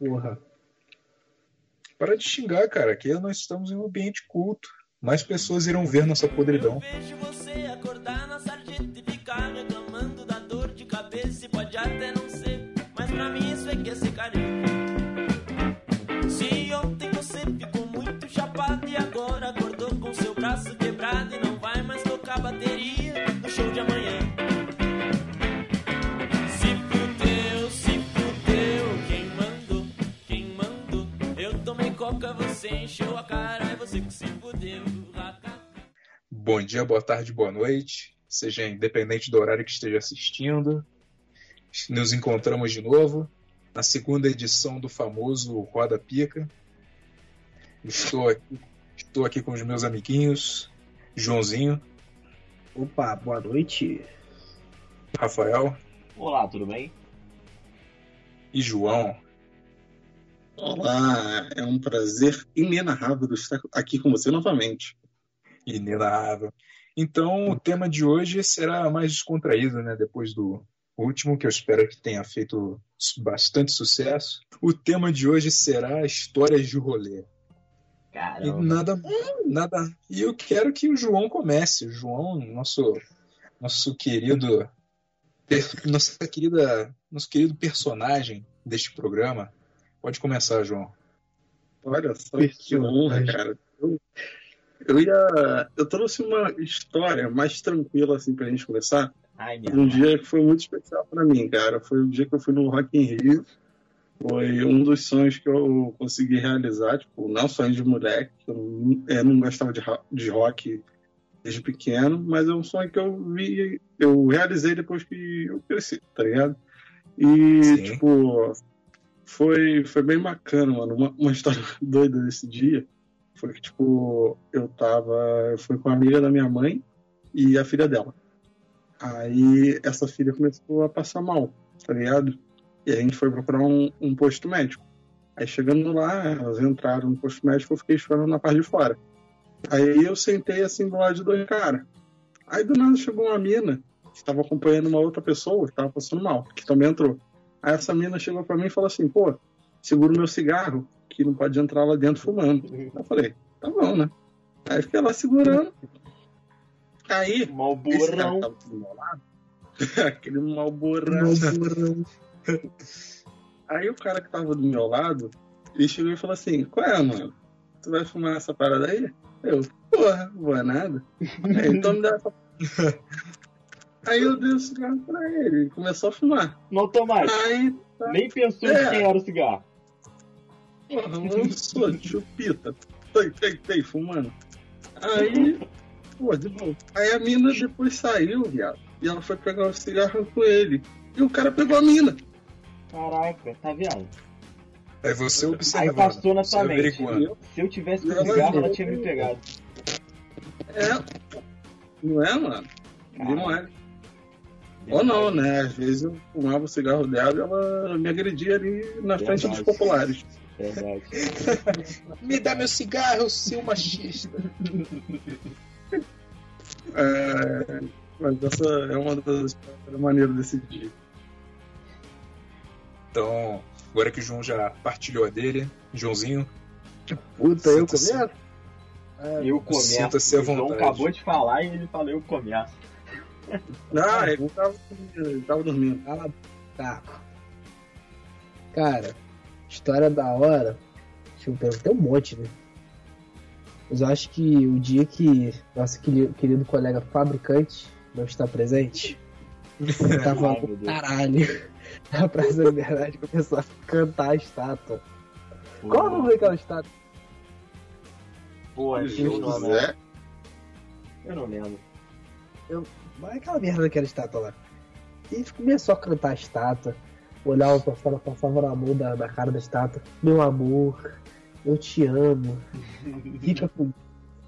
Porra. Para de xingar, cara. Aqui nós estamos em um ambiente culto. Mais pessoas irão ver nossa podridão. Você encheu a cara e você que se fudeu. Bom dia, boa tarde, boa noite. Seja independente do horário que esteja assistindo. Nos encontramos de novo na segunda edição do famoso Roda Pica. Estou aqui, estou aqui com os meus amiguinhos, Joãozinho, Opa, boa noite. Rafael Olá, tudo bem? e João. Olá, é um prazer inenarrável estar aqui com você novamente. Inenarrável. Então, o tema de hoje será mais descontraído, né? Depois do último, que eu espero que tenha feito bastante sucesso. O tema de hoje será histórias de rolê. E Caramba. nada, nada. E eu quero que o João comece. O João, nosso, nosso querido, per- nossa querida, nosso querido personagem deste programa. Pode começar, João. Olha só que honra, cara. Eu, eu ia. Eu trouxe uma história mais tranquila assim pra gente começar. Ai, Um mãe. dia que foi muito especial pra mim, cara. Foi o dia que eu fui no Rock in Rio. Foi um dos sonhos que eu consegui realizar, tipo, não sonho de moleque, eu não, eu não gostava de, de rock desde pequeno, mas é um sonho que eu vi, eu realizei depois que eu cresci, tá ligado? E, Sim. tipo, foi, foi bem bacana, mano. Uma, uma história doida desse dia foi que, tipo, eu tava. Eu fui com a amiga da minha mãe e a filha dela. Aí essa filha começou a passar mal, tá ligado? E a gente foi procurar um, um posto médico. Aí chegando lá, elas entraram no posto médico, eu fiquei esperando na parte de fora. Aí eu sentei assim do lado de dois caras. Aí do nada chegou uma mina que estava acompanhando uma outra pessoa que estava passando mal, que também entrou. Aí essa mina chegou pra mim e falou assim: pô, segura o meu cigarro, que não pode entrar lá dentro fumando. Eu falei: tá bom, né? Aí fiquei lá segurando. Aí, Mal esse cara burrão. que tava do meu lado, aquele mal borrão. Aí o cara que tava do meu lado, ele chegou e falou assim: Qual é, mano? Tu vai fumar essa parada aí? Eu, porra, vou é nada. Aí, então me dá essa. Aí eu dei o cigarro pra ele, ele começou a fumar. Não tomate. Aí, Nem pensou É. em quem era o cigarro. porra, eu sou chupita. Tem, tem, tem, fumando. Aí, pô, de boa. Aí a mina depois saiu, viado. E ela foi pegar o cigarro com ele. E o cara pegou a mina. Caraca, tá vendo? É você Aí observando. passou na tua mente. Se eu tivesse com cigarro, ela tinha me pegado. É. Não é, mano? Caraca. Não é. Ou não, né? Às vezes eu fumava o cigarro dela e ela me agredia ali na frente dos populares. Verdade. Me dá meu cigarro, seu machista. É, mas essa é uma das maneiras desse dia. Então, agora que o João já partilhou a dele, Joãozinho, Puta, eu começo? Eu começo. Sinta-se à O João vontade. acabou de falar e ele falou eu começo. Ah, ele tava, ele tava dormindo. Cala a Tá. Cara, história da hora. Deixa eu pensar, tem um monte, né? Mas eu acho que o dia que nosso querido, querido colega fabricante não está presente, eu tava Ai, no Deus. caralho. Na Praça da Liberdade começou a cantar a estátua. Qual o nome daquela estátua? Pô, achei o nome. Zé, Eu não lembro. Mas aquela merda daquela estátua lá. E a gente começou a cantar a estátua. Olhava pra fora, passava na mão da, da cara da estátua. Meu amor, eu te amo. Fica com.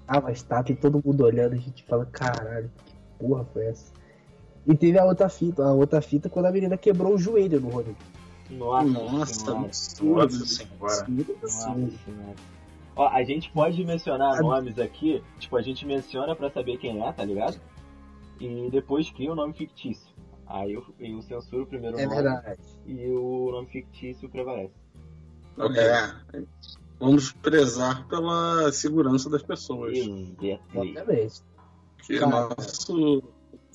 Tava a estátua e todo mundo olhando. A gente fala, caralho, que porra foi essa? E teve a outra fita, a outra fita quando a menina quebrou o joelho no Rodrigo. Nossa, Nossa. Nossa. Nossa senhora. Ó, a gente pode mencionar nomes aqui, tipo, a gente menciona pra saber quem é, tá ligado? E depois cria o nome fictício. Aí eu, eu censuro o primeiro É nome verdade. e o nome fictício prevalece. Ok. É. Vamos prezar pela segurança das pessoas. Exatamente. Que Cara. nosso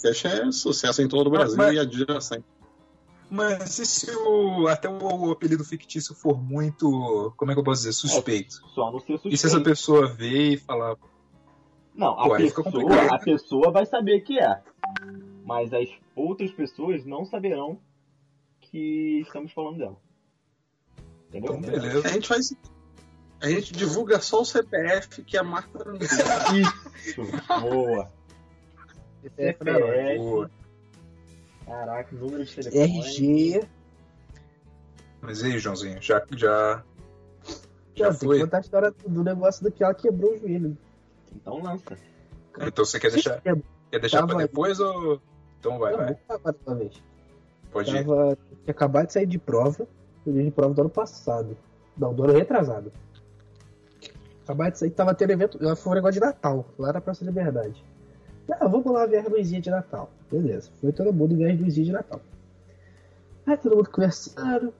podcast é sucesso em todo o Brasil Mas- e adjacente. Mas e se o, até o apelido fictício for muito, como é que eu posso dizer, suspeito? Só no seu E se essa suspeito. pessoa ver e falar, Não, a Pô, fica pessoa, a pessoa vai saber que é. Mas as outras pessoas não saberão que estamos falando dela. Entendeu? então beleza. A gente faz. A gente divulga só o CPF que a marca não. Isso, boa. É, CPF. Boa. Caraca, número de telefone. RG. Mas e aí, Joãozinho, já, já, já Não, tem que foi? contar a história do negócio do que ela quebrou o joelho. Então lança. Então você quer deixar, Vocês quer deixar Tava pra depois ou... Então vai, Não, vai, vez. pode ir. Tava, tinha acabado de sair de prova. Eu dia de prova do ano passado. Não, do ano retrasado. Acabado de sair, tava tendo evento. Foi um negócio de Natal, lá na Praça da Liberdade. Ah, vamos lá ver a luzinha de Natal. Beleza. Foi todo mundo ver as luzinhas de Natal. Aí todo mundo conversando.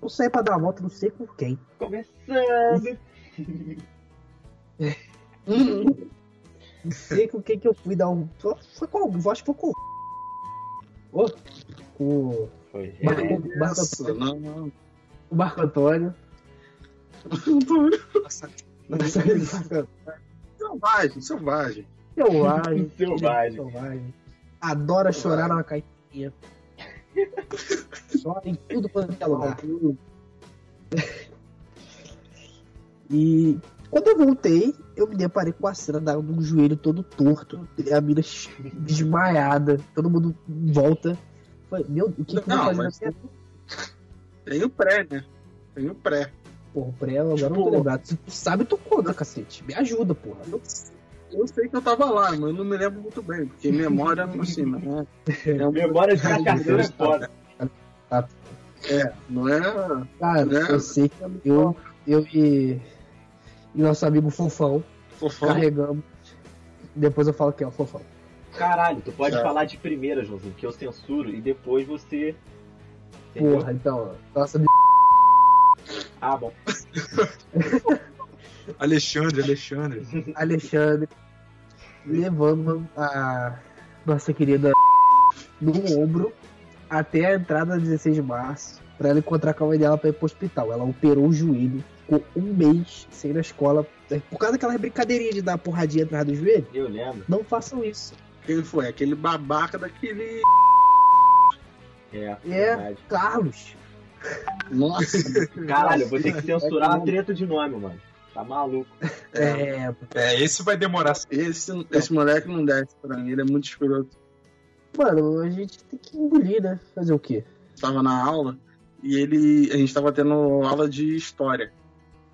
Eu saí pra dar uma volta, não sei com quem. Começando. Não sei com quem que eu fui dar um. Foi com algum, acho que foi com. Ô, com o Foi. Marco, Marco, Nossa, não, não. o Marco Antônio. Selvagem, selvagem. Selvagem. Selvagem. Selvagem. Adora chorar numa caipirinha. Chora em tudo quanto é lugar. E quando eu voltei, eu me deparei com a cena da- do joelho todo torto, a mina desmaiada, todo mundo em volta. Falei, meu, o que, que eu vou Não, fazer? Tem o pré, né? Tem o pré. Porra, o pré, agora eu não tô Pô. lembrado. Se tu sabe, tu conta, cacete. Me ajuda, porra. Eu sei que eu tava lá, mas eu não me lembro muito bem, porque memória não assim, né? É, um- Memória de cachaceiro é foda. é, não é. Cara, Né? eu sei que eu, eu e, e nosso amigo Fofão Fofão. carregamos. Depois eu falo que é o Fofão. Caralho, tu pode Já. falar de primeira, Joãozinho, que eu censuro e depois você. Entendeu? Porra, então, nossa Ah, bom. Alexandre, Alexandre. Alexandre levando a nossa querida no ombro até a entrada do 16 de março pra ela encontrar com a mãe dela pra ir pro hospital. Ela operou o joelho, ficou um mês sem ir na escola por causa daquela brincadeirinha de dar porradinha atrás do joelho. Eu lembro. Não façam isso. Quem foi? Aquele babaca daquele. É, É, verdade. Carlos. Nossa. Caralho, vou ter que censurar a treta de nome, mano. Tá maluco. É, É, esse vai demorar. Esse, esse moleque não desce pra mim, ele é muito escroto. mano, a gente tem que engolir, né? Fazer o quê? Tava na aula e ele. A gente tava tendo aula de história.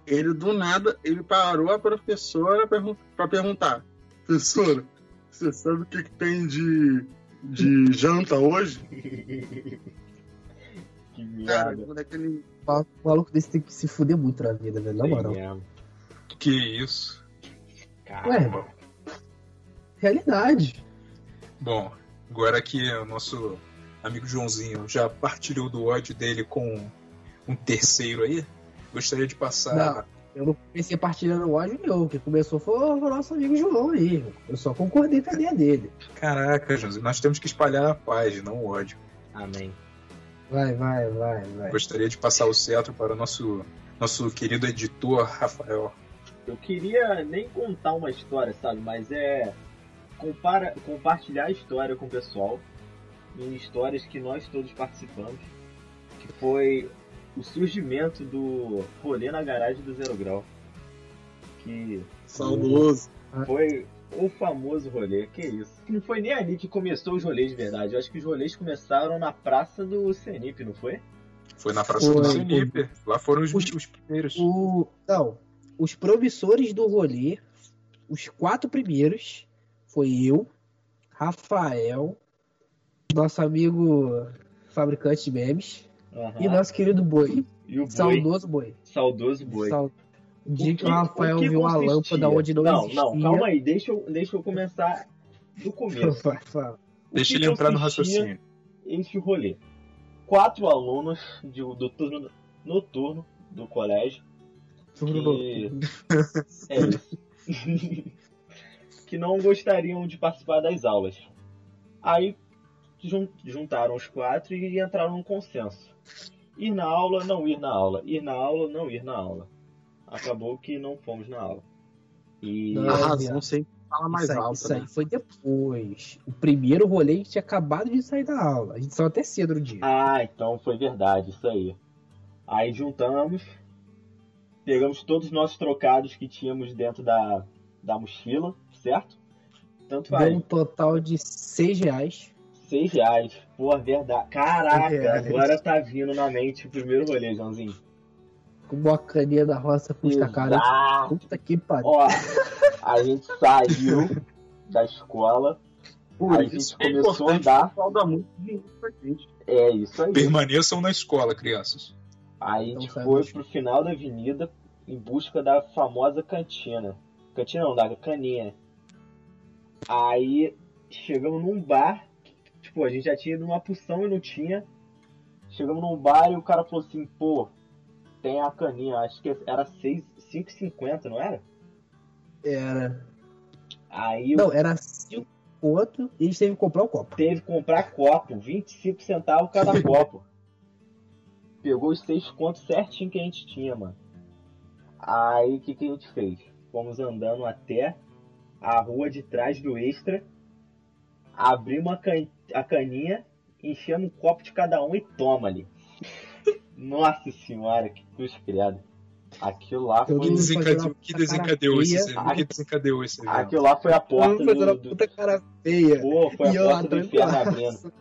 Ele, do nada, ele parou a professora pra perguntar: Professora, você sabe o que, que tem de, de janta hoje? Que Cara, merda. o moleque, ele. O maluco desse tem que se fuder muito na vida, velho. Na moral. mesmo. Que isso. Caralho. Ué, realidade. Bom, agora que o nosso amigo Joãozinho já partilhou do ódio dele com um terceiro aí, gostaria de passar. Não. Eu não comecei partilhando ódio, não. Quem começou foi o nosso amigo João aí. Eu só concordei com a ideia dele. Caraca, Joãozinho, nós temos que espalhar a paz, não o ódio. Amém. Vai, vai, vai, vai. Gostaria de passar o cetro para o nosso, nosso querido editor Rafael. Eu queria nem contar uma história, sabe? Mas é compara, compartilhar a história com o pessoal em histórias que nós todos participamos, que foi o surgimento do rolê na garagem do Zero Grau, que Saudoso. foi o famoso rolê, que isso. Não foi nem ali que começou os rolês de verdade, eu acho que os rolês começaram na praça do Senip, não foi? Foi na Praça Foi. do Senipe. Lá foram os, Os- os primeiros. O, não, os promissores do rolê, os quatro primeiros, foi eu, Rafael, nosso amigo fabricante de memes Aham. e nosso querido Boi, E o boi, saudoso Boi. saudoso boi. Dia que, que- o Rafael o que viu a consistia? lâmpada onde não, não existia. Não, calma aí, deixa eu, deixa eu começar do começo. Deixa que ele entrar no raciocínio. Esse rolê. Quatro alunos de- do turno noturno do colégio Turno que- noturno. é isso. que não gostariam de participar das aulas. Aí juntaram os quatro e entraram num consenso. Ir na aula, não ir na aula. Ir na aula, não ir na aula. Acabou que não fomos na aula. E Não. A É, razão sempre fala mais isso aí, alto. isso aí né? foi depois. O primeiro rolê a gente tinha acabado de sair da aula. A gente saiu até cedo no dia. Ah, então foi verdade, isso aí. Aí juntamos, pegamos todos os nossos trocados que tínhamos dentro da, da mochila, certo? Tanto Deu faz. um total de 6 reais. Seis reais. Pô, verdade. Caraca, reais. agora tá vindo na mente o primeiro rolê, Joãozinho. Com uma caninha da roça custa cara. Exato. Puta que pariu. Ó, a gente saiu da escola, Por a gente é começou a importante andar. falta muito dinheiro pra gente. É isso aí. Permaneçam na escola, crianças. Aí a Então gente foi pro final da avenida em busca da famosa cantina. Cantina não, da caninha. Aí chegamos num bar, tipo, a gente já tinha ido numa porção e não tinha. Chegamos num bar e o cara falou assim, pô, tem a caninha, acho que era 6, 5,50, não era? Era. Aí eu Não, era 5 conto e a gente teve que comprar o copo. teve que comprar copo, 25 centavos cada copo. Pegou os seis contos certinho que a gente tinha, mano. Aí o que, que a gente fez? Fomos andando até a rua de trás do extra, abrimos a, can... a caninha, enchemos um copo de cada um e toma ali. Nossa senhora, que cruz criada. Aquilo lá Que foi, não- desencadeou, que Cara desencadeou esse? Que desencadeou esse evento? aquilo lá foi a porta do, do... puta cara feia. Pô, foi a E porta do inferno abrindo.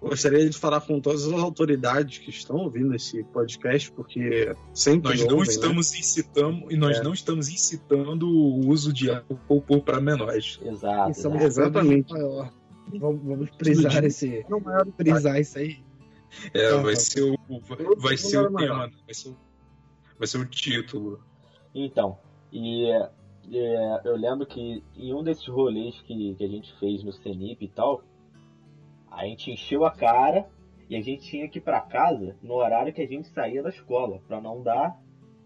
Gostaria de falar com todas as autoridades que estão ouvindo esse podcast, porque sempre Nós não ouvem, né? estamos incitando e nós É. não estamos incitando o uso de álcool para menores. Exato. Exatamente. maior. Vamos, vamos frisar Tudo esse. Não é Frisar isso aí. É, Tá, vai tá. ser o vai ser o tema, né? vai ser o, vai ser o título. Então, e é, eu lembro que em um desses rolês que, que a gente fez no Senip e tal, a gente encheu a cara e a gente tinha que ir pra casa no horário que a gente saía da escola, pra não dar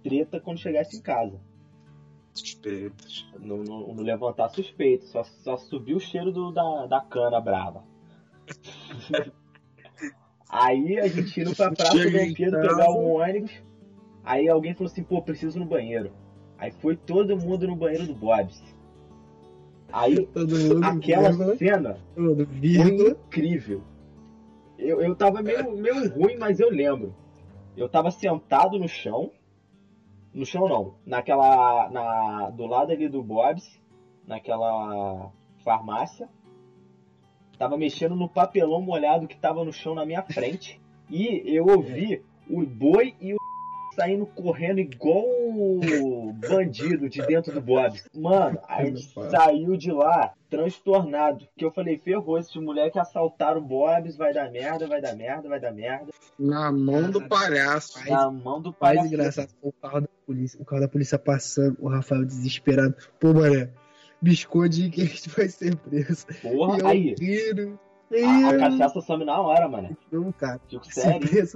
treta quando chegasse em casa. Suspeitas. Não, não- não levantar suspeito, só, só subir o cheiro do- da, da cana brava. Aí a gente indo pra Praça Chega Dom Pedro pegar um ônibus. Aí alguém falou assim, pô, preciso ir no banheiro. Aí foi todo mundo no banheiro do Bob's. Aí aquela vírgula, cena foi incrível. Eu, eu tava meio, meio ruim, mas eu lembro. Eu tava sentado no chão. No chão não. Naquela. Na, do lado ali do Bob's. Naquela farmácia. Tava mexendo no papelão molhado que tava no chão na minha frente. E eu ouvi o boi e o saindo correndo igual o bandido de dentro do Bob's. Mano, a gente saiu de lá transtornado. Que eu falei, ferrou, esses moleques assaltaram o Bob's, vai dar merda, vai dar merda, vai dar merda. Na mão do palhaço. Na mão do Mais pai. engraçado foi o carro da polícia. O carro da polícia passando, o Rafael desesperado. Pô, mané, aí que a gente vai ser preso. Porra, e eu aí. rindo. A, a cachaça some na hora, mano. Não, cara. Tipo, Ser sério?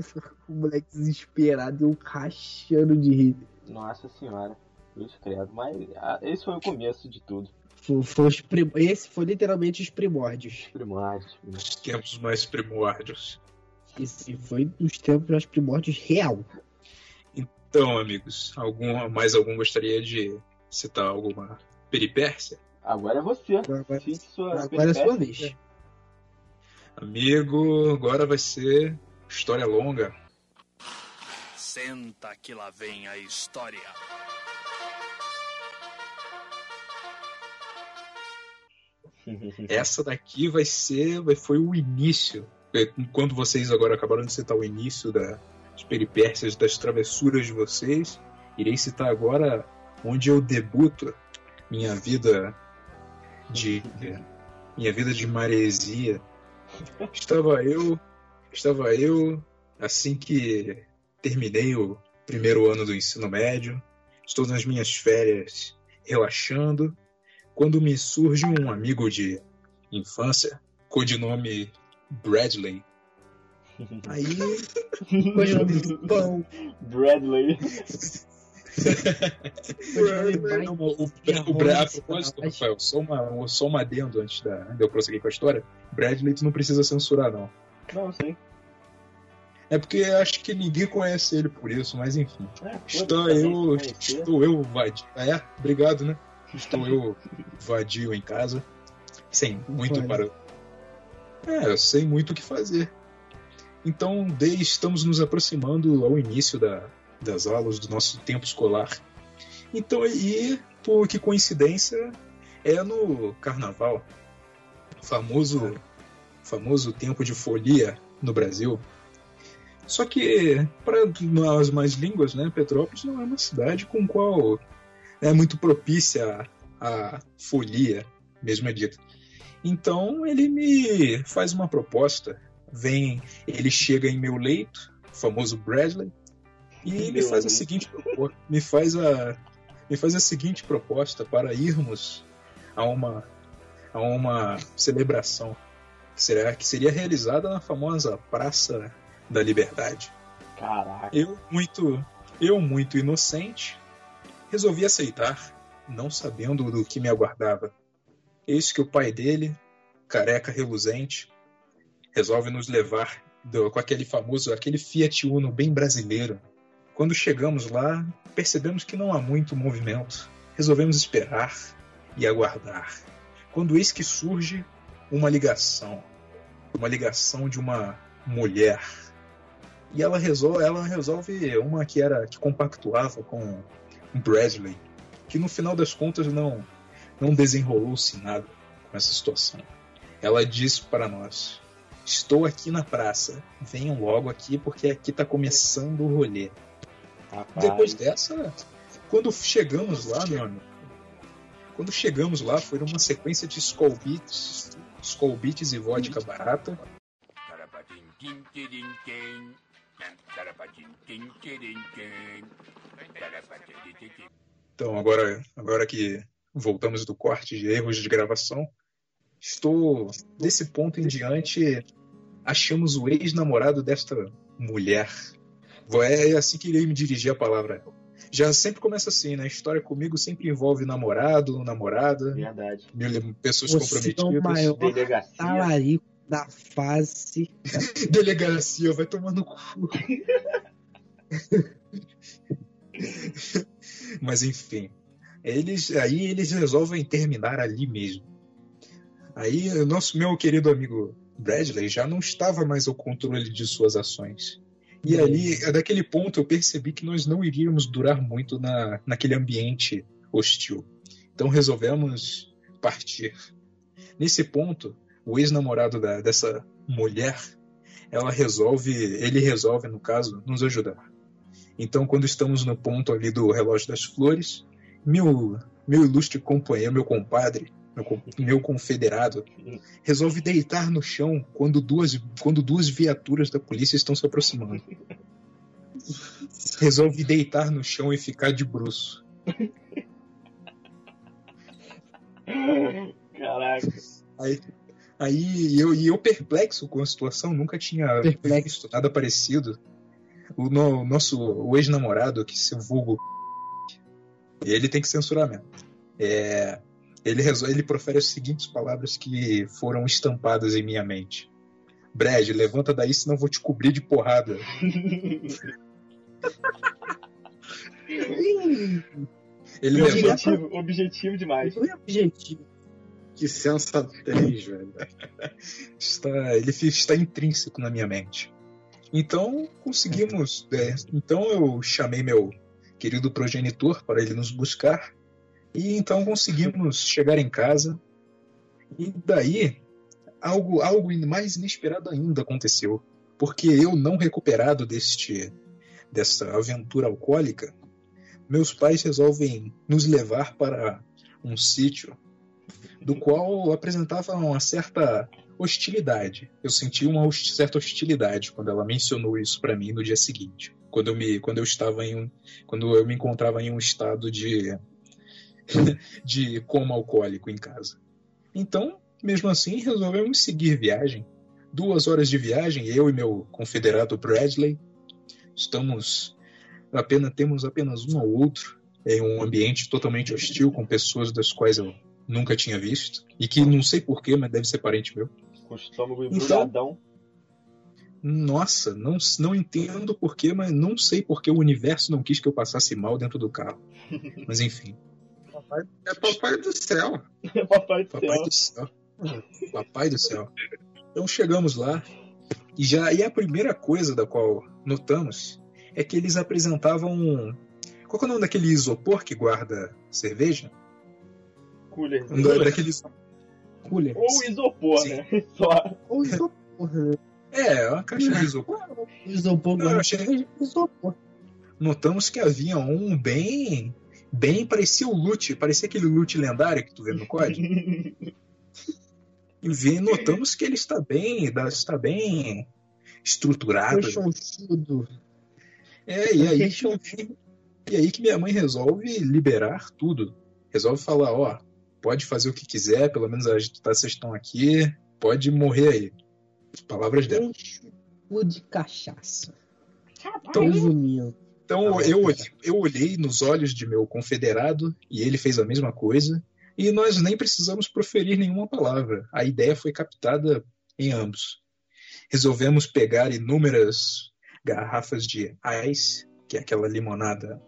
o moleque desesperado e eu rachando de rir. Nossa senhora. Cruz credo. Mas ah, esse foi o começo de tudo. Foi, foi os prim- Esse foi literalmente os primórdios. Primórdios. Os tempos mais primórdios. Esse foi os tempos mais primórdios real. Então, amigos, algum, mais algum gostaria de citar alguma peripécia? Agora é você. Agora, Cite sua agora é a sua vez. Amigo, agora vai ser história longa. Senta que lá vem a história. Essa daqui vai ser, vai, foi o início. É, Quando vocês agora acabaram de citar o início da- das peripécias, das travessuras de vocês, irei citar agora onde eu debuto minha vida de minha vida de maresia. Estava eu, estava eu assim que terminei o primeiro ano do ensino médio, estou nas minhas férias relaxando, quando me surge um amigo de infância, codinome Bradley, Aí, pão, Bradley. Não, o, a propósito, Rafael, só, uma, só um adendo antes da, de eu prosseguir com a história. Bradley, tu não precisa censurar, não. Não, sei. É porque acho que ninguém conhece ele por isso, mas enfim. É, Estou eu, estou eu vadio. É, obrigado, né? Estou eu vadio em casa, sem muito para. É, eu sei muito o que fazer. Então, de, estamos nos aproximando ao início da, das aulas do nosso tempo escolar. Então, e por que coincidência, é no carnaval, famoso, famoso tempo de folia no Brasil. Só que, para as mais línguas, né, Petrópolis não é uma cidade com qual é muito propícia à folia, mesmo é dito. Então ele me faz uma proposta. Vem, ele chega em meu leito, famoso Bradley, e me Meu faz a amigo. seguinte propo- me faz a me faz a seguinte proposta para irmos a uma a uma celebração que será que seria realizada na famosa Praça da Liberdade. Caraca. Eu muito, eu muito inocente, resolvi aceitar, não sabendo do que me aguardava. Eis que o pai dele, careca reluzente, resolve nos levar do- com aquele famoso, aquele Fiat Uno bem brasileiro. Quando chegamos lá, percebemos que não há muito movimento. Resolvemos esperar e aguardar. Quando eis que surge uma ligação, uma ligação de uma mulher e ela resolve, ela resolve uma que era que compactuava com Bradley, que no final das contas não não desenrolou-se nada com essa situação. Ela disse para nós: "Estou aqui na praça. Venham logo aqui porque aqui está começando o rolê." Rapaz. Depois dessa, quando chegamos lá, meu amigo, quando chegamos lá, foi uma sequência de Skull Beats, Skull Beats e vodka barata. Então, agora, agora que voltamos do corte de erros de gravação, estou, desse ponto em diante, achamos o ex-namorado desta mulher. Vou- É assim que irei me dirigir a palavra. Já sempre começa assim, né? A história comigo sempre envolve namorado, namorada, Verdade. mil- pessoas Você é o comprometidas. maior Delegacia. talarico da face. Delegacia, vai tomar no cu. Mas enfim, eles aí eles resolvem terminar ali mesmo. Aí o nosso meu querido amigo Bradley já não estava mais ao controle de suas ações. E ali, daquele ponto, eu percebi que nós não iríamos durar muito na, naquele ambiente hostil. Então resolvemos partir. Nesse ponto, o ex-namorado dessa mulher, ela resolve, ele resolve, no caso, nos ajudar. Então, quando estamos no ponto ali do relógio das flores, meu, meu ilustre companheiro, meu compadre, meu, confederado, resolve deitar no chão quando duas, quando duas viaturas da polícia estão se aproximando. Resolve deitar no chão e ficar de bruço. Caraca. Aí, aí eu, e eu perplexo com a situação, nunca tinha Perplexo. visto nada parecido. O no- nosso o ex-namorado, que se vulgo, ele tem que censurar mesmo. É, ele, ele profere as seguintes palavras que foram estampadas em minha mente. Brad, levanta daí, senão eu vou te cobrir de porrada. Ele levanta, Objetivo, objetivo demais. Foi objetivo. Que sensatez, velho. está, ele está intrínseco na minha mente. Então conseguimos. é, então eu chamei meu querido progenitor para ele nos buscar. E então conseguimos chegar em casa. E daí algo, algo mais inesperado ainda aconteceu. Porque eu, não recuperado deste dessa aventura alcoólica, meus pais resolvem nos levar para um sítio do qual apresentava uma certa hostilidade. Eu senti uma certa hostilidade quando ela mencionou isso para mim no dia seguinte, quando eu me quando eu estava em um quando eu me encontrava em um estado de de coma alcoólico em casa. Então, mesmo assim, resolvemos seguir viagem. duas horas de viagem, eu e meu confederado Bradley. Estamos apenas temos apenas um ao outro em um ambiente totalmente hostil com pessoas das quais eu nunca tinha visto e que não sei porquê, mas deve ser parente meu. Com o estômago Então-. Nossa, não, não entendo porquê, mas não sei porque o universo não quis que eu passasse mal dentro do carro. Mas enfim, Papai- É papai do céu. Papai do papai céu. do céu. Papai do céu. Então chegamos lá e já e a primeira coisa da qual notamos é que eles apresentavam um- qual que é o nome daquele isopor que guarda cerveja? Cooler. Um da- daqueles Cooler. Ou isopor, Sim. né? Só. Ou isopor, né? é, uma caixa de isopor. Isopor, Não, achei- cerveja, isopor. Notamos que havia um bem bem parecia o loot, parecia aquele loot lendário que tu vê no código. E vi, notamos que ele está bem, está bem estruturado. Rechonchudo. É, e aí, e aí que minha mãe resolve liberar tudo. Resolve falar, ó, pode fazer o que quiser, pelo menos a gente tá, vocês estão aqui, pode morrer aí. Palavras dela. Enxudo de cachaça. Então, Resumindo. Então eu, olhei- eu olhei nos olhos de meu confederado e ele fez a mesma coisa. E nós nem precisamos proferir nenhuma palavra. A ideia foi captada em ambos. Resolvemos pegar inúmeras garrafas de ice, que é aquela limonada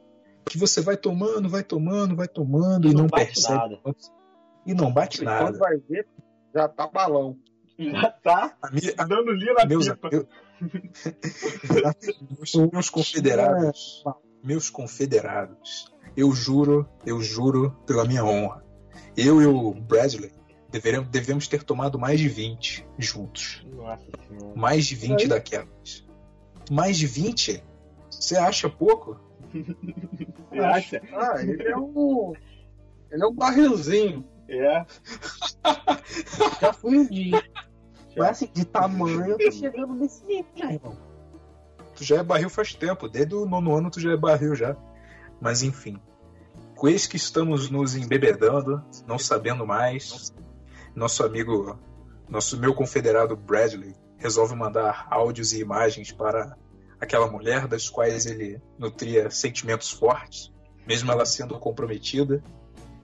que você vai tomando, vai tomando, vai tomando e Não não, bate percebe. nada. E não bate Quando nada. vai ver, já tá balão. Já tá A mi- a- dando linha na meus, pipa. meus, meus confederados, meus confederados, eu juro, eu juro pela minha honra, eu e o Bradley deveremos, devemos ter tomado mais de 20 juntos. Nossa senhora. Mais de 20 daquelas. Mais de 20? Você acha pouco? Você acha? Ah, ele é um. Ele é um barrilzinho. É. Já fui um dia. Mas assim, de tamanho, eu tô chegando nesse nível já, irmão. Tu já é barril faz tempo, desde o nono ano tu já é barril já. Mas enfim, com eis que estamos nos embebedando, não sabendo mais, nosso amigo, nosso meu confederado Bradley resolve mandar áudios e imagens para aquela mulher das quais ele nutria sentimentos fortes, mesmo ela sendo comprometida.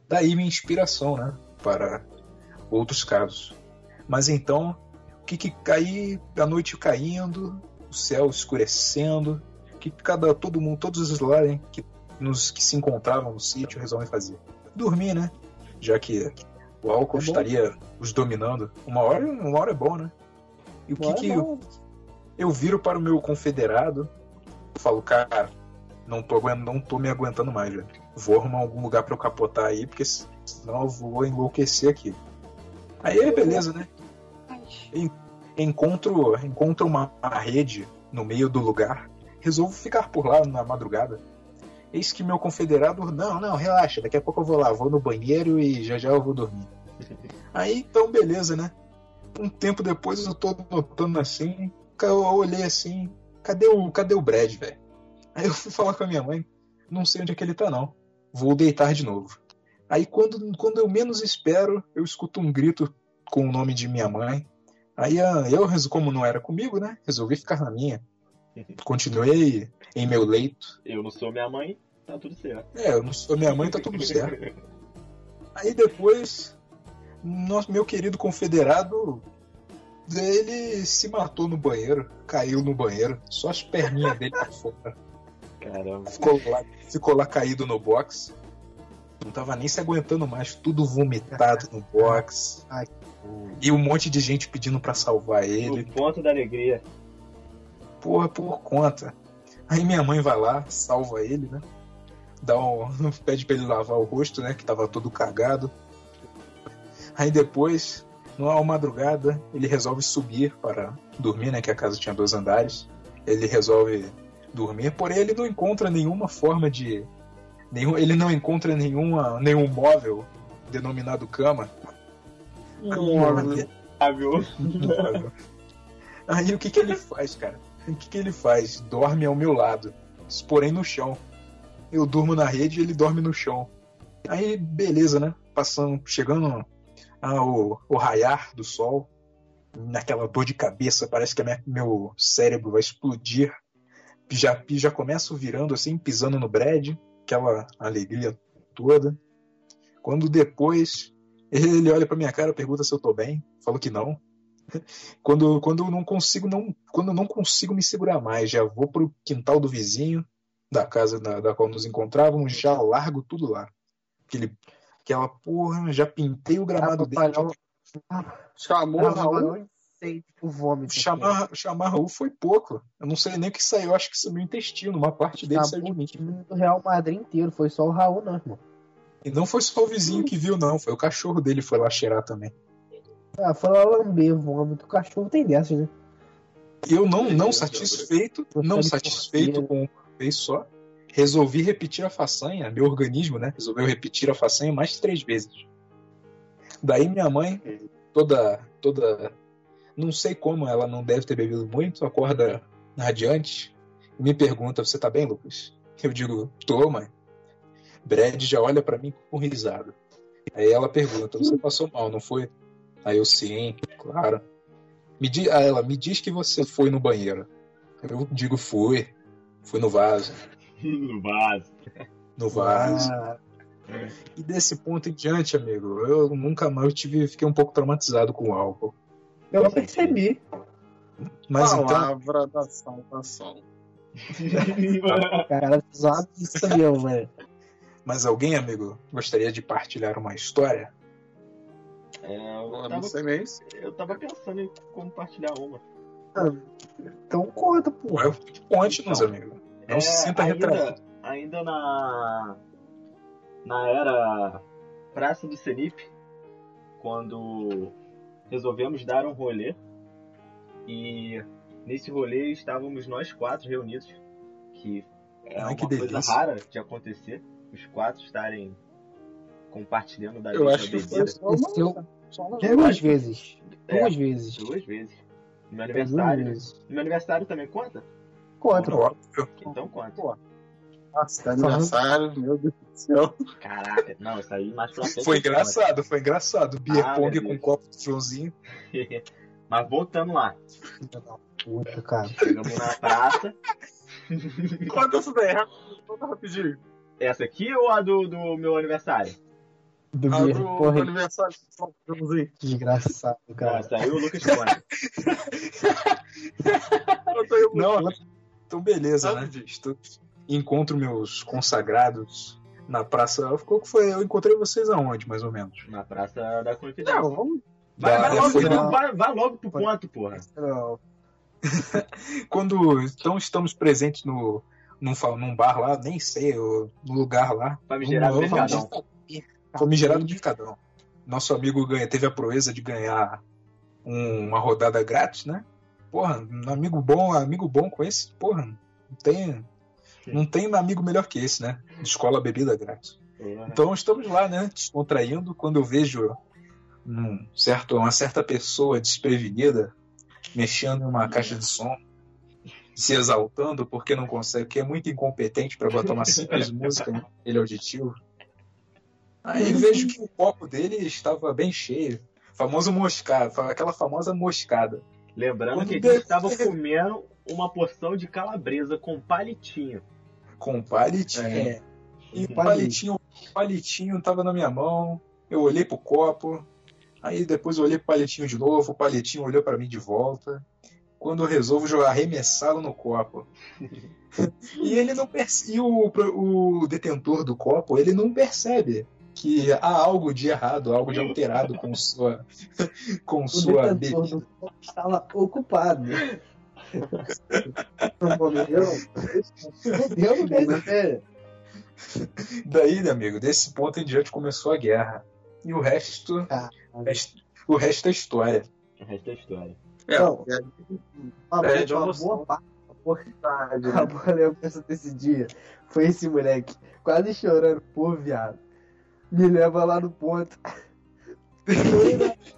Daí minha inspiração, né, para outros casos. Mas então, que que cair, a noite caindo, o céu escurecendo, que cada todo mundo, todos os lá hein, que nos que se encontravam no sítio resolvem fazer. Dormir, né? Já que o álcool É estaria os dominando. Uma hora, uma hora é bom, né? E o que, que bora. eu, eu viro para o meu confederado, falo, cara, não tô, não tô me aguentando mais, velho. Vou arrumar algum lugar para eu capotar aí, porque senão eu vou enlouquecer aqui. Aí é beleza, né? Encontro, encontro uma rede no meio do lugar, resolvo ficar por lá na madrugada. Eis que meu confederado, não, não, relaxa, daqui a pouco eu vou lá, vou no banheiro e já já eu vou dormir. Aí então, beleza, né? Um tempo depois eu tô notando assim, eu olhei assim, cadê o, cadê o Brad, velho? Aí eu fui falar com a minha mãe, não sei onde é que ele tá não, vou deitar de novo. Aí quando, quando eu menos espero, eu escuto um grito com o nome de minha mãe. Aí ah, eu, como não era comigo, né? Resolvi ficar na minha. Continuei em meu leito. Eu não sou minha mãe, tá tudo certo. É, eu não sou minha mãe, tá tudo certo. Aí depois, nosso, meu querido confederado, ele se matou no banheiro, caiu no banheiro, só as perninhas dele pra fora. Caramba. Ficou lá, ficou lá caído no box. Não tava nem se aguentando mais, tudo vomitado no box. Ai. E um monte de gente pedindo pra salvar ele. O ponto da alegria. Porra, por conta. Aí minha mãe vai lá, salva ele, né? Dá um, pede pra ele lavar o rosto, né? Que tava todo cagado. Aí depois, numa madrugada, ele resolve subir para dormir, né? Que a casa tinha dois andares. Ele resolve dormir, porém ele não encontra nenhuma forma de. Nenhum, ele não encontra nenhuma, nenhum móvel denominado cama. Móvel. Sábio. Aí o que, que ele faz, cara? O que, que ele faz? Dorme ao meu lado, porém no chão. Eu durmo na rede e ele dorme no chão. Aí, beleza, né? Passando, chegando ao, ao raiar do sol, naquela dor de cabeça, parece que minha- meu cérebro vai explodir. Já, já começo virando assim, pisando no Brad, aquela alegria toda. Quando depois ele olha pra minha cara, pergunta se eu tô bem, falo que não. Quando, quando eu não consigo não, quando eu não consigo me segurar mais, já vou pro quintal do vizinho, da casa da, da qual nos encontrávamos, já largo tudo lá. Aquele, aquela porra, já pintei o gramado dele. Chamou o Raul. Sei, tipo, vômito. Chamar, chamar Raul foi pouco. Eu não sei nem o que saiu, acho que saiu no intestino, uma parte dele saiu de Acabou mim. o time do Real Madrid inteiro, foi só o Raul, não, irmão. E não foi só o vizinho que viu, não, foi o cachorro dele que foi lá cheirar também. Ah, foi lá lamber vômito. O cachorro tem dessas, né? Eu não, não satisfeito, não satisfeito com uma vez só, resolvi repetir a façanha, meu organismo, né, resolveu repetir a façanha mais três vezes. Daí minha mãe, toda, toda, não sei como, ela não deve ter bebido muito, acorda radiante e me pergunta, você tá bem, Lucas? Eu digo, tô, mãe. Brad já olha pra mim com risada. Aí ela pergunta, você passou mal, não foi? Aí eu, sim, claro. Me di... Aí ela, me diz que você foi no banheiro. Eu digo, fui. Fui no vaso. No vaso. No vaso. Ah, E desse ponto em diante, amigo, eu nunca mais eu tive, fiquei um pouco traumatizado com o álcool. Eu percebi. Mas então, Palavra da salvação. Cara, zoado isso mesmo, velho. mas alguém, amigo, gostaria de partilhar uma história? É, eu, Pô, tava, não sei se. eu tava pensando em compartilhar uma. Então conta, pô. Conte-nos, Então, amigo. Não É, se sinta retraído. ainda, ainda na na era Praça do Senip, quando resolvemos dar um rolê e nesse rolê estávamos nós quatro reunidos, que é uma que coisa delícia. rara de acontecer, os quatro estarem compartilhando da Eu mesma acho que bebida foi só uma duas vezes. É. Duas vezes. duas vezes. No meu Duas aniversário. vezes. No meu aniversário também conta? Conta. Então conta. Pô. Nossa, tá aniversário, meu Deus do céu. Caraca, não, isso aí mais pra frente. Foi engraçado, foi engraçado. Beer Ah, pong meu com Deus. copo de Joãozinho. Mas voltando lá, Puta, cara. chegamos na praça. Conta essa daí, conta rapidinho. Essa aqui ou a do, do meu aniversário? Do A Beer, do, porra, do aniversário de São Joãozinho. desgraçado, Não, cara. essa aí o Lucas. Conta aí, Não, então beleza, né? Rapidinho. Estou- Encontro meus consagrados na praça. Qual que foi? Eu encontrei vocês aonde, mais ou menos? Na praça da Confidência. Não, vamos. Vai, Da- vai, logo, foi na- vai, vai logo pro ponto, porra. Não. Quando então estamos presentes no num, num bar lá, nem sei, no lugar lá. Famigerado Num- Mercadão. Famigerado Mercadão. Nosso amigo ganha, teve a proeza de ganhar um- uma rodada grátis, né? Porra, um amigo bom, amigo bom com esse, porra, não tem, não tem amigo melhor que esse, né? Escola bebida grátis. Então estamos lá, né? Descontraindo. Quando eu vejo um certo, uma certa pessoa desprevenida mexendo em uma caixa de som, se exaltando porque não consegue, que é muito incompetente para botar uma simples música em ele auditivo. Aí vejo que o copo dele estava bem cheio. Famoso moscado, aquela famosa moscada. Lembrando Quando que a bebe- gente tava comendo uma porção de calabresa com palitinho. Com palitinho. É. E o Palito. palitinho, o palitinho tava na minha mão. Eu olhei pro copo. Aí depois eu olhei pro palitinho de novo. O palitinho olhou para mim de volta. Quando eu resolvo jogar arremessá-lo no copo. e ele não percebe. O, o detentor do copo, ele não percebe que há algo de errado, algo de alterado com sua com O sua bebida. do copo estava ocupado. Não. Fudeu no meio, né? Daí, meu amigo, desse ponto em diante começou a guerra. E o resto, Ah, o resto, o resto é história. O resto é história. É, Não. é, Uma, É, de uma boa parte a boa lembrança desse dia foi esse moleque quase chorando, pô, viado. Me leva lá no ponto.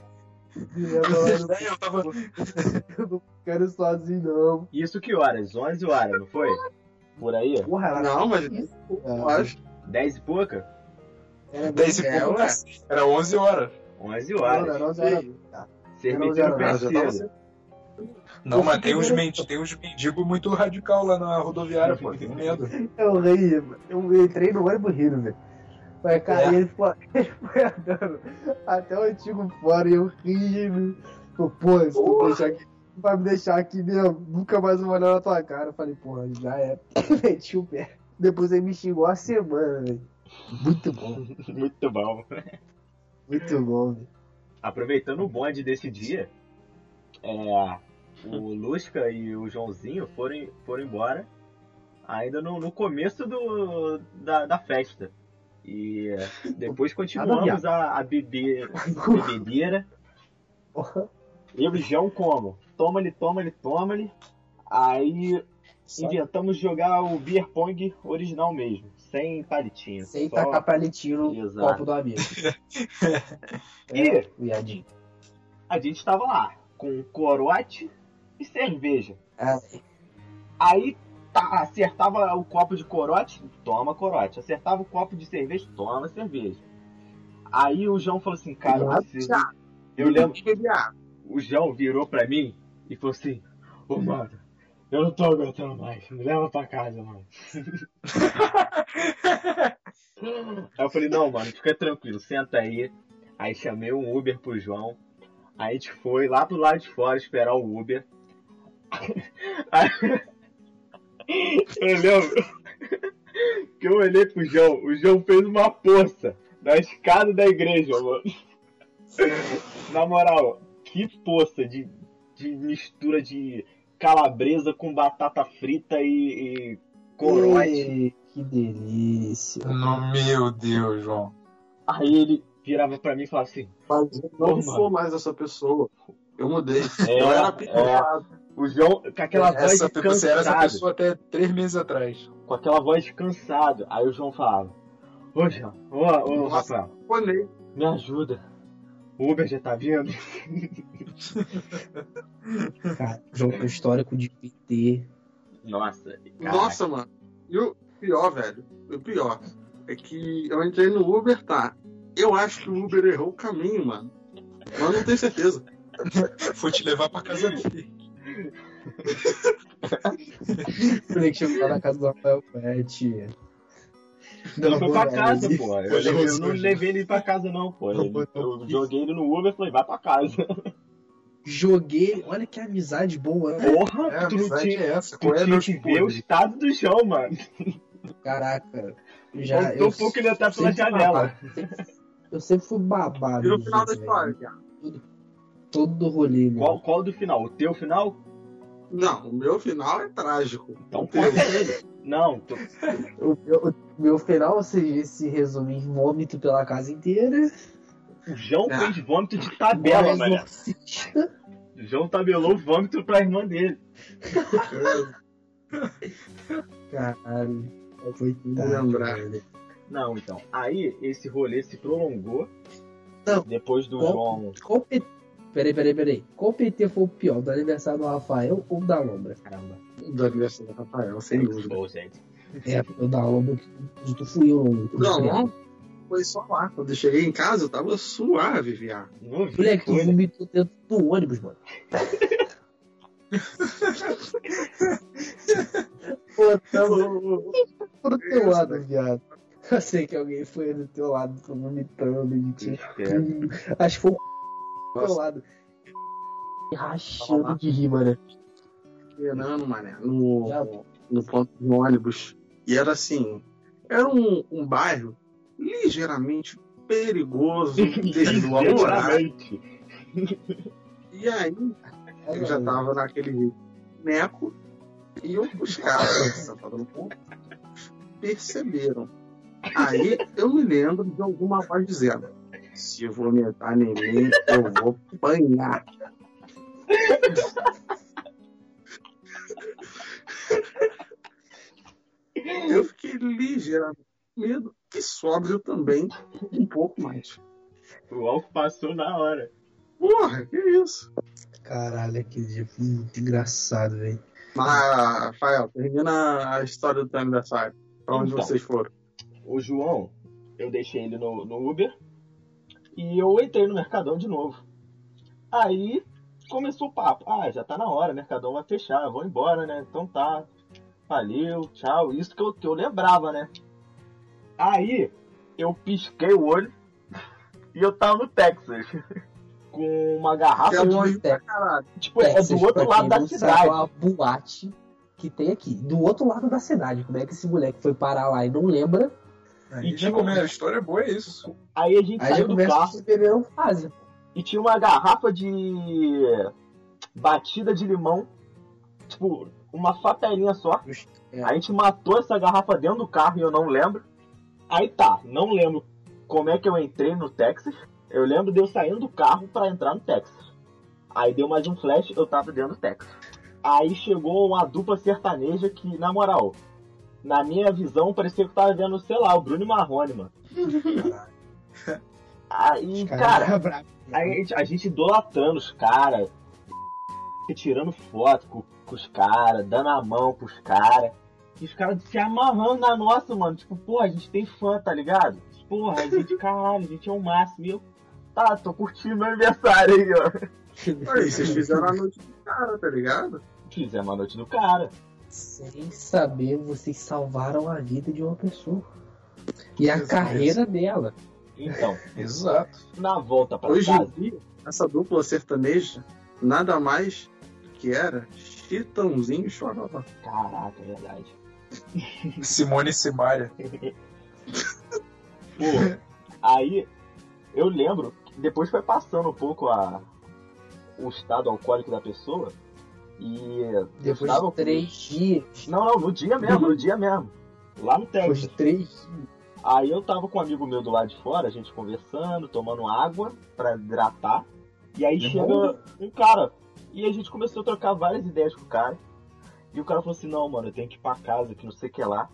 Daí eu tava, ponto. Eu não quero ir sozinho, não. Isso que horas? 11 horas, não foi? Por aí? Porra, era Não, mas eu cara. acho. 10 e pouca? Era 10 e É, pouco, ué. era 11 horas. 11 Não, horas. Não, pé Ah, já tava cedo. Não, mas tem uns, mendi tem uns mendigos muito radical lá na rodoviária, pô. Tenho medo. Eu ri, eu entrei no ônibus rindo, velho. Mas, cara, É. ele, ficou, ele foi andando até o antigo fora e eu ri, velho. Falei, Pô, se tu deixar aqui, tu vai me deixar aqui mesmo, nunca mais vou olhar na tua cara. Eu falei, porra, já é. Meti o pé. Depois ele me xingou a semana, velho. Muito bom, Muito bom. muito bom, velho. Aproveitando o bonde desse dia, é, o Lusca e o Joãozinho foram, foram embora ainda no, no começo do, da, da festa. E é, depois continuamos a, a beber bebedeira. Eu e o João como? Toma-lhe, toma-lhe, toma-lhe. Aí inventamos jogar o beer pong original mesmo, sem palitinho. Sem só- tacar palitinho no Exato. copo do amigo. E É, viadinho. a gente tava lá, com corote e cerveja. Ah, Aí acertava o copo de corote, toma corote. Acertava o copo de cerveja, toma cerveja. Aí o João falou assim, cara, eu preciso... Eu lembro, o João virou pra mim e falou assim, ô mano, eu não tô aguentando mais, me leva pra casa, mano. aí eu falei, não, mano, fica tranquilo, senta aí. Aí chamei um Uber pro João. Aí a gente foi lá pro lado de fora esperar o Uber. Aí, eu lembro que eu olhei pro João, o João fez uma poça na escada da igreja, mano. Na moral, que poça de, de mistura de calabresa com batata frita e, e corote. ei, que delícia. No, meu Deus, João. Aí ele virava pra mim e falava assim: Mas eu não mano. sou mais essa pessoa. Eu mudei. É, eu era é. O João, com aquela voz Essa, de você era essa cansado, pessoa até três meses atrás. com aquela voz de cansado. Aí o João falava: Ô João, ô, ô Nossa. Rafael, me ajuda. O Uber já tá vindo. Cara, jogo com histórico de PT. Nossa, caraca. Nossa, mano. E o pior, velho, o pior é que eu entrei no Uber, tá? Eu acho que o Uber errou o caminho, mano. Mas não tenho certeza. Foi te levar pra casa dele. Falei que chegou lá na casa do Rafael Pet. Ele foi pra casa, pô. Eu, eu você- não levei ele pra casa, não, pô. Ele- eu joguei ele no Uber e falei, vai pra casa. Joguei. Olha que amizade boa, né? Porra, É, tu não amizade tinha, é essa. tu é tinha que ver o estado do chão, mano. Caraca. Já, Faltou um pouco ele até pela janela. babado. Eu sempre fui babado. No gente, final da história, cara. Todo rolê, meu. Qual, qual do final? O teu final? Não, o meu final é trágico. Então conta ele. Não, tu- O meu, o meu final se, se resume em vômito pela casa inteira. o João Ah. fez vômito de tabela, mano. O João tabelou vômito pra irmã dele. Caralho. Coitado. lembrar. Não, então. Aí esse rolê se prolongou. Não. Depois do Qual- João. Qual PT... Peraí, peraí, peraí. Qual PT foi o pior? Do aniversário do Rafael ou da Lombra? Caramba. Do aniversário do Rafael, sem dúvida. bom, gente. É, o da Lombra que tu fui eu. Não, não. Foi só lá. Quando eu cheguei em casa, eu tava suave, viado. Moleque, tu né? vomitou dentro do ônibus, mano. Pô, tava do teu lado, viado. Eu sei que alguém foi do teu lado, ficou vomitando, e tudo. Acho que foi o do teu lado. Rachando de rir, mano. Esperando, mané, no, Já. no ponto de ônibus. E era assim, era um, um bairro ligeiramente perigoso devido ao horário. E aí, eu já tava naquele neco e eu- os caras sentados no ponto perceberam. Aí eu me lembro de alguma voz dizendo: se vomitar em mim, eu vou apanhar. Eu fiquei ligeiramente com medo e sóbrio também um pouco mais. O álcool passou na hora. Porra, que isso? Caralho, aquele dia foi muito engraçado, velho. Mas, Rafael, termina a história do teu aniversário. Pra onde Então. vocês foram? O João, eu deixei ele no, no Uber e eu entrei no Mercadão de novo. Aí começou o papo. Ah, já tá na hora, Mercadão vai fechar, vou embora, né? Então tá. Valeu, tchau. Isso que eu, que eu lembrava, né? Aí eu pisquei o olho e eu tava no Texas. Com uma garrafa é de. longe Texas. Tipo, é Texas, do outro lado da cidade. É uma boate que tem aqui. Do outro lado da cidade. Como é que esse moleque foi parar lá e não lembra? Aí E tipo- começa, a história é boa, é isso. Aí a gente Aí saiu do carro. beberam fase. e tinha uma garrafa de batida de limão, tipo, uma fapelinha só. É. A gente matou essa garrafa dentro do carro e eu não lembro. Aí tá, não lembro como é que eu entrei no Texas. Eu lembro de eu saindo do carro pra entrar no Texas. Aí deu mais um flash, eu tava dentro do Texas. Aí chegou uma dupla sertaneja que, na moral, na minha visão, parecia que eu tava vendo, sei lá, o Bruno Marrone, mano. Aí, cara, Cara. Aí a gente, a gente idolatrando os caras, tirando foto com, com os caras, dando a mão pros caras. E os caras se amarrando na nossa, mano. Tipo, pô, a gente tem fã, tá ligado? Porra, a gente, caralho, a gente é o máximo. E eu, tá, tô curtindo meu aniversário aí, ó. Aí, vocês fizeram a noite do cara, tá ligado? Fizemos a noite do cara. Sem saber, vocês salvaram a vida de uma pessoa. E a Deus carreira dela. Então, Exato. na volta pra Hoje casa. essa dupla sertaneja, nada mais que era Chitãozinho e Chororó. Caraca, é verdade. Simone e Simaria. Pô, aí eu lembro que depois foi passando um pouco a, o estado alcoólico da pessoa. E Depois de três dias. Não, não, no dia mesmo, no dia mesmo. Lá no Depois de Texas. três dias. Aí eu tava com um amigo meu do lado de fora, a gente conversando, tomando água pra hidratar. E aí chega um cara. E a gente começou a trocar várias ideias com o cara. E o cara falou assim, não, mano, eu tenho que ir pra casa, que não sei o que lá.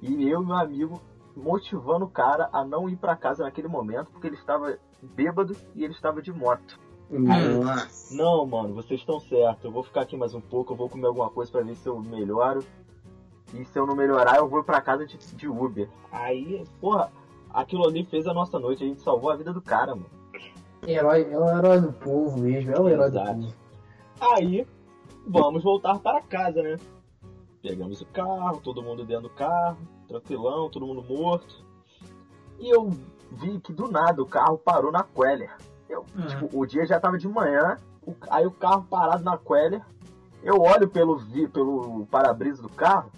E eu e meu amigo motivando o cara a não ir pra casa naquele momento, porque ele estava bêbado e ele estava de moto. Nossa. Não, mano, vocês estão certos. Eu vou ficar aqui mais um pouco, eu vou comer alguma coisa pra ver se eu melhoro. E se eu não melhorar, eu vou pra casa de, de Uber. Aí, porra, aquilo ali fez a nossa noite. A gente salvou a vida do cara, mano. Herói, é o herói do povo mesmo, é o herói Exato. do povo. Aí, vamos voltar para casa, né? Pegamos o carro, todo mundo dentro do carro, tranquilão, todo mundo morto. E eu vi que do nada o carro parou na Queller. Eu, tipo, o dia já tava de manhã, o- aí o carro parado na Queller. Eu olho pelo, pelo para-brisa do carro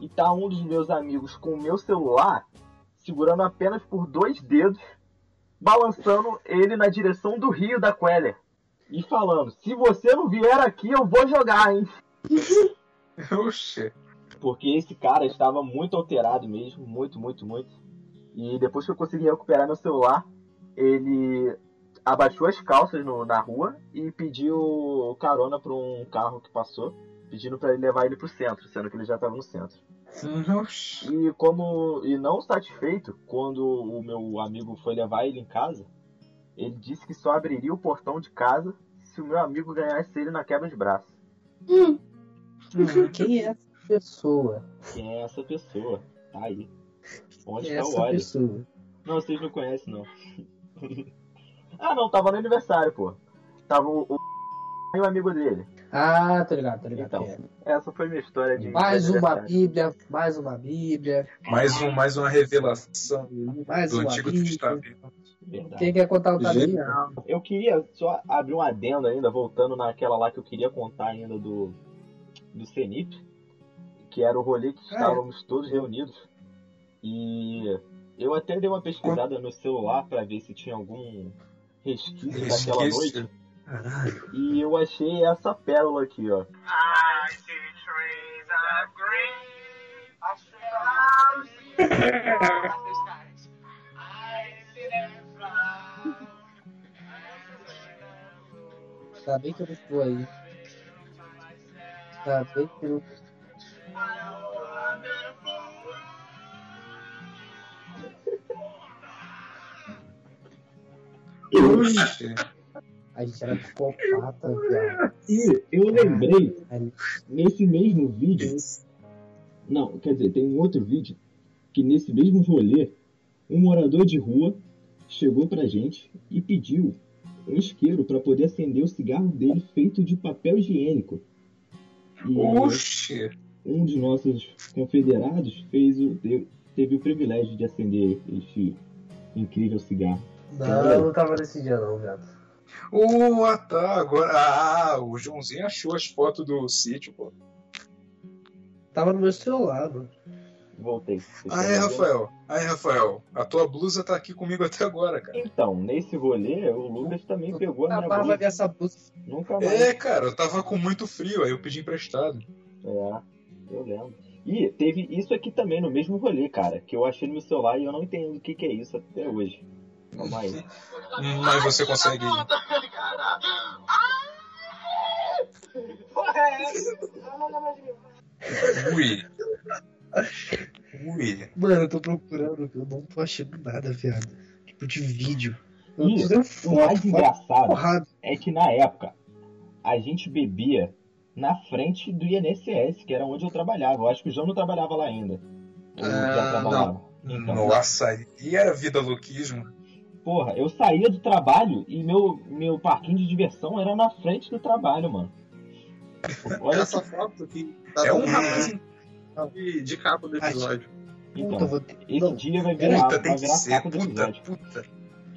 e tá um dos meus amigos com o meu celular segurando apenas por dois dedos, balançando ele na direção do rio da Queller. E falando, se você não vier aqui, eu vou jogar, hein? Oxê. Porque esse cara estava muito alterado mesmo, muito, muito, muito. E depois que eu consegui recuperar meu celular, ele abaixou as calças no- na rua e pediu carona para um carro que passou, pedindo para ele levar ele pro centro, sendo que ele já estava no centro. E como e não satisfeito, quando o meu amigo foi levar ele em casa, ele disse que só abriria o portão de casa se o meu amigo ganhasse ele na quebra de braço. Quem é essa pessoa? Quem é essa pessoa? Tá aí. Onde Quem é está o óleo? pessoa? Não, vocês não conhecem, não. ah, não, tava no aniversário, pô. Tava o, o e o amigo dele. Ah, tô ligado, tô ligado. Então, é. Essa foi minha história de. Mais uma. Bíblia, mais uma Bíblia, Mais, um, mais uma revelação mais do uma Antigo Bíblia. Testamento. Verdade. Quem quer contar Bíblia? Genial. Eu queria só abrir um adendo ainda, voltando naquela lá que eu queria contar ainda do, do Cenip, que era o rolê que Ah, é? estávamos todos reunidos. E eu até dei uma pesquisada no celular pra ver se tinha algum resquício daquela noite. Caralho. E eu achei essa pérola aqui, ó. I see trees of green, I see flowers. I see them fly. Tá bem que eu não tô aí. Tá bem que eu não Oxê. A gente era psicopata, viado. E eu lembrei, nesse mesmo vídeo. Não, quer dizer, tem um outro vídeo que nesse mesmo rolê, um morador de rua chegou pra gente e pediu um isqueiro para poder acender o cigarro dele feito de papel higiênico. E Oxi! um dos nossos confederados fez o, teve o privilégio de acender este incrível cigarro. Não, eu não tava nesse dia não, viado. Oh, ah, tá. Agora. Ah, o Joãozinho achou as fotos do sítio, pô. Tava no meu celular, mano. Voltei. Estão vendo? Rafael. Aí, Rafael. A tua blusa tá aqui comigo até agora, cara. Então, nesse rolê, o Lucas também pegou a minha blusa. dessa blusa. Nunca mais. É, cara, eu tava com muito frio, aí eu pedi emprestado. É, eu lembro. E teve isso aqui também no mesmo rolê, cara, que eu achei no meu celular e eu não entendo o que, que é isso até hoje. Calma aí. Mas você consegue. É? Não, não, não, não, não. Ui. Ui. Mano, eu tô procurando, eu não tô achando nada, viado. Tipo, de vídeo. Eu dando O mais engraçado porrada. é que na época a gente bebia na frente do INSS, que era onde eu trabalhava. Eu acho que o João não trabalhava lá ainda. Ou já Ah, trabalhava. Então, Nossa, e era vida louquismo. Porra, eu saía do trabalho e meu, meu parquinho de diversão era na frente do trabalho, mano. Olha Essa foto aqui tá É um rapaz. de, de capa do episódio. Então, Puta, vou esse não, dia vai virar, Puta, vai que virar capa do episódio. puta.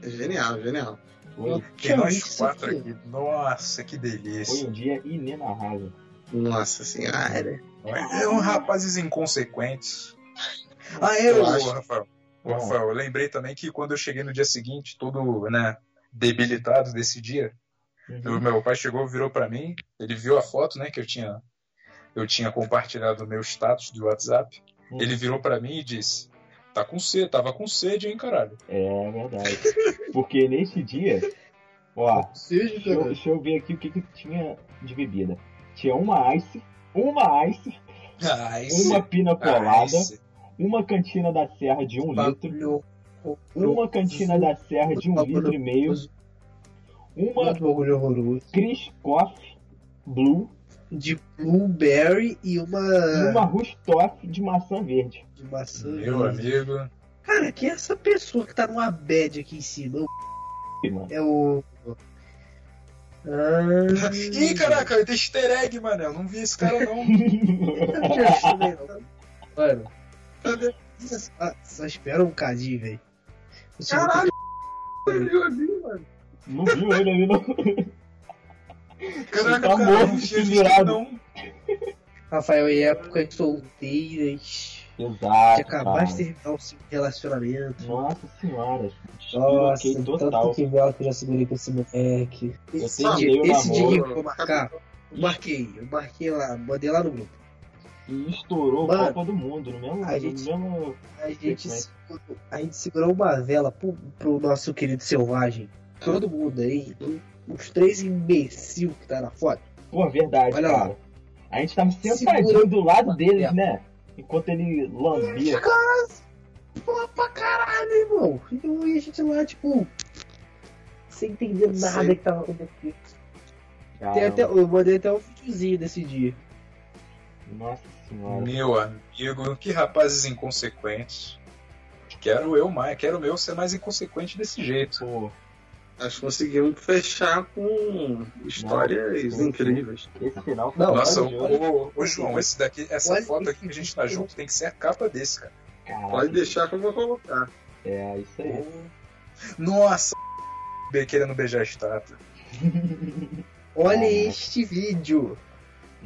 É genial, genial. Foi, Tem nós quatro aqui. aqui. Nossa, que foi delícia. um dia inenarrável. Nossa senhora. É um rapazes inconsequentes. Ah, é, Eu o acho. Rafael. O Bom. Rafael, eu lembrei também que quando eu cheguei no dia seguinte, todo, né, debilitado desse dia, Uhum. o meu pai chegou, virou pra mim, ele viu a foto, né, que eu tinha eu tinha compartilhado no meu status do WhatsApp. Uhum. Ele virou pra mim e disse: "Tá com sede, tava com sede, hein, caralho?" É verdade. Porque nesse dia, ó, Seja, deixa eu, deixa eu ver aqui o que, que tinha de bebida. Tinha uma ice, uma ice, Ah, uma pina colada, esse- uma cantina da serra de um litro, uma cantina da serra de um litro e meio, uma Outro bagulho horroroso. Chris Coffee Blue De blueberry e uma. e uma Rustoff de maçã verde. De maçã. Meu verde. amigo. Cara, quem é essa pessoa que tá numa bad aqui em cima? Mano. É o. Ah, Ih, caraca, tem easter egg, mano. Eu não vi esse cara, não. Mano. Só, só espera um cadinho, velho. Caralho, eu ali, mano. Não viu ele ali, não. Caraca, Tá morto, não. Rafael, em épocas solteiras. Exato. De acabar cara. de terminar o seu relacionamento. Nossa senhora. Nossa, total. tanto que vela que eu já segurei com esse moleque. Eu Esse, dia, dia que eu vou marcar, eu marquei, eu marquei lá, mandei lá no grupo. E estourou Mano, a Copa do Mundo no mesmo. a gente- mesmo... A gente, segurou, a gente segurou uma vela pro, pro nosso querido selvagem. Todo mundo aí, os três imbecil que tá na foto. Pô, verdade, Olha lá. cara. A gente tava Segura. sentadinho do lado deles, né? Enquanto ele lambia. Pô, pra caralho, irmão. Então, E a gente lá, tipo, sem entender nada Sim. que tava acontecendo. Tem até, eu mandei até um videozinho desse dia. Nossa senhora. Meu amigo, que rapazes inconsequentes. Quero eu mais, quero eu ser mais inconsequente desse jeito. Pô, Nós conseguimos fechar com histórias incríveis. esse final Nossa, ô, João, esse daqui, essa Olha foto aqui que a gente tá junto tem que ser a capa desse, cara. Caraca, Pode deixar que eu vou colocar. É, isso aí. Nossa, querendo beijar a estátua. Olha este vídeo.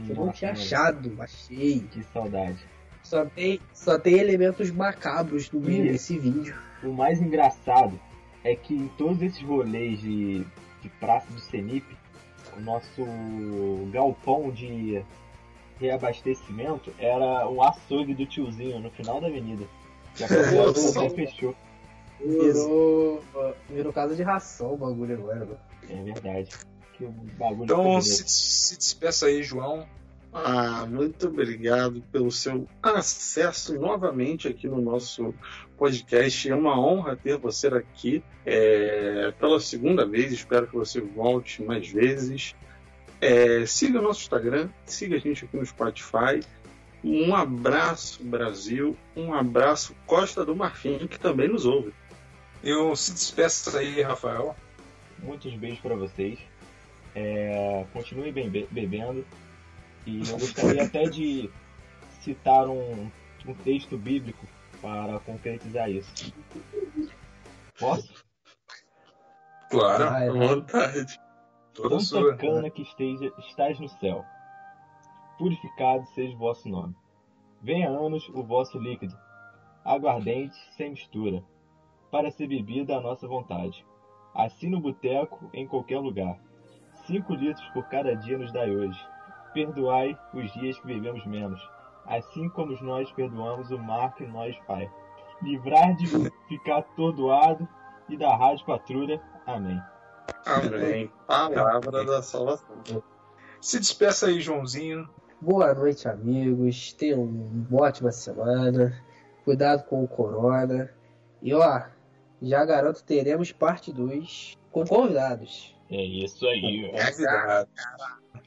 Eu não Nossa, tinha achado, achei. Que saudade. Só tem, só tem elementos macabros no meio desse vídeo. O mais engraçado é que em todos esses rolês de, de Praça do Senip, o nosso galpão de reabastecimento era um açougue do tiozinho no final da avenida. Que a população fechou. Virou, virou casa de ração o bagulho agora. mano. É verdade. Bagulho Então se, se despeça aí, João. Ah, muito obrigado pelo seu acesso novamente aqui no nosso podcast. É uma honra ter você aqui é, pela segunda vez. Espero que você volte mais vezes. É, siga o nosso Instagram, siga a gente aqui no Spotify. Um abraço, Brasil. Um abraço, Costa do Marfim, que também nos ouve. Eu se despeça aí, Rafael. muitos beijos pra vocês. É, be- bebendo. E eu gostaria até de citar um, um texto bíblico para concretizar isso. Posso? Claro, Ah. À vontade. toda Tanta sua. cana que esteja, estás no céu. Purificado seja o vosso nome. Venha a anos o vosso líquido, aguardente, sem mistura, para ser bebida à nossa vontade. Assim no boteco, em qualquer lugar. Cinco litros por cada dia nos dai hoje. Perdoai os dias que bebemos menos, assim como nós perdoamos o mar que nós faz. Livrar de ficar atordoado e da rádio patrulha. Amém. Amém. Palavra da salvação. Se despeça aí, Joãozinho. Boa noite, amigos. Tenham uma ótima semana. Cuidado com o corona. E ó, já garanto teremos parte 2 com convidados. É isso aí. Convidado.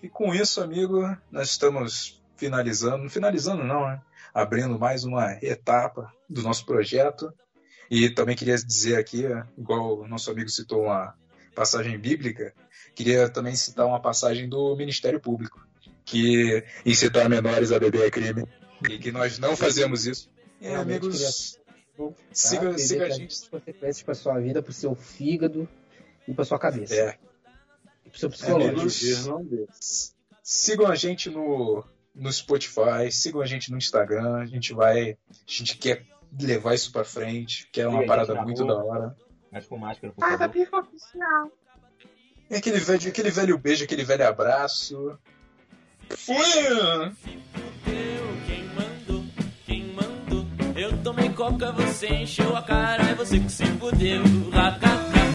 E com isso, amigo, nós estamos finalizando. Finalizando não, né? Abrindo mais uma etapa do nosso projeto. E também queria dizer aqui, igual o nosso amigo citou uma passagem bíblica, queria também citar uma passagem do Ministério Público, que incitar menores a beber é crime. E que nós não fazemos isso. Realmente amigos, Tá? siga, Perder siga a gente. consequências para sua vida, para seu fígado e para sua cabeça. É, seu psicológico. Deus não dê. sigam a gente no, no Spotify, sigam a gente no Instagram. A gente vai. A gente quer levar isso pra frente, que é uma parada muito rua. da hora. Mas com máscara, por favor. E aquele velho, aquele velho beijo, aquele velho abraço. Fui! Quem mandou, quem mandou? Eu tomei coca, você encheu a cara, é você que se fudeu. Lacacá.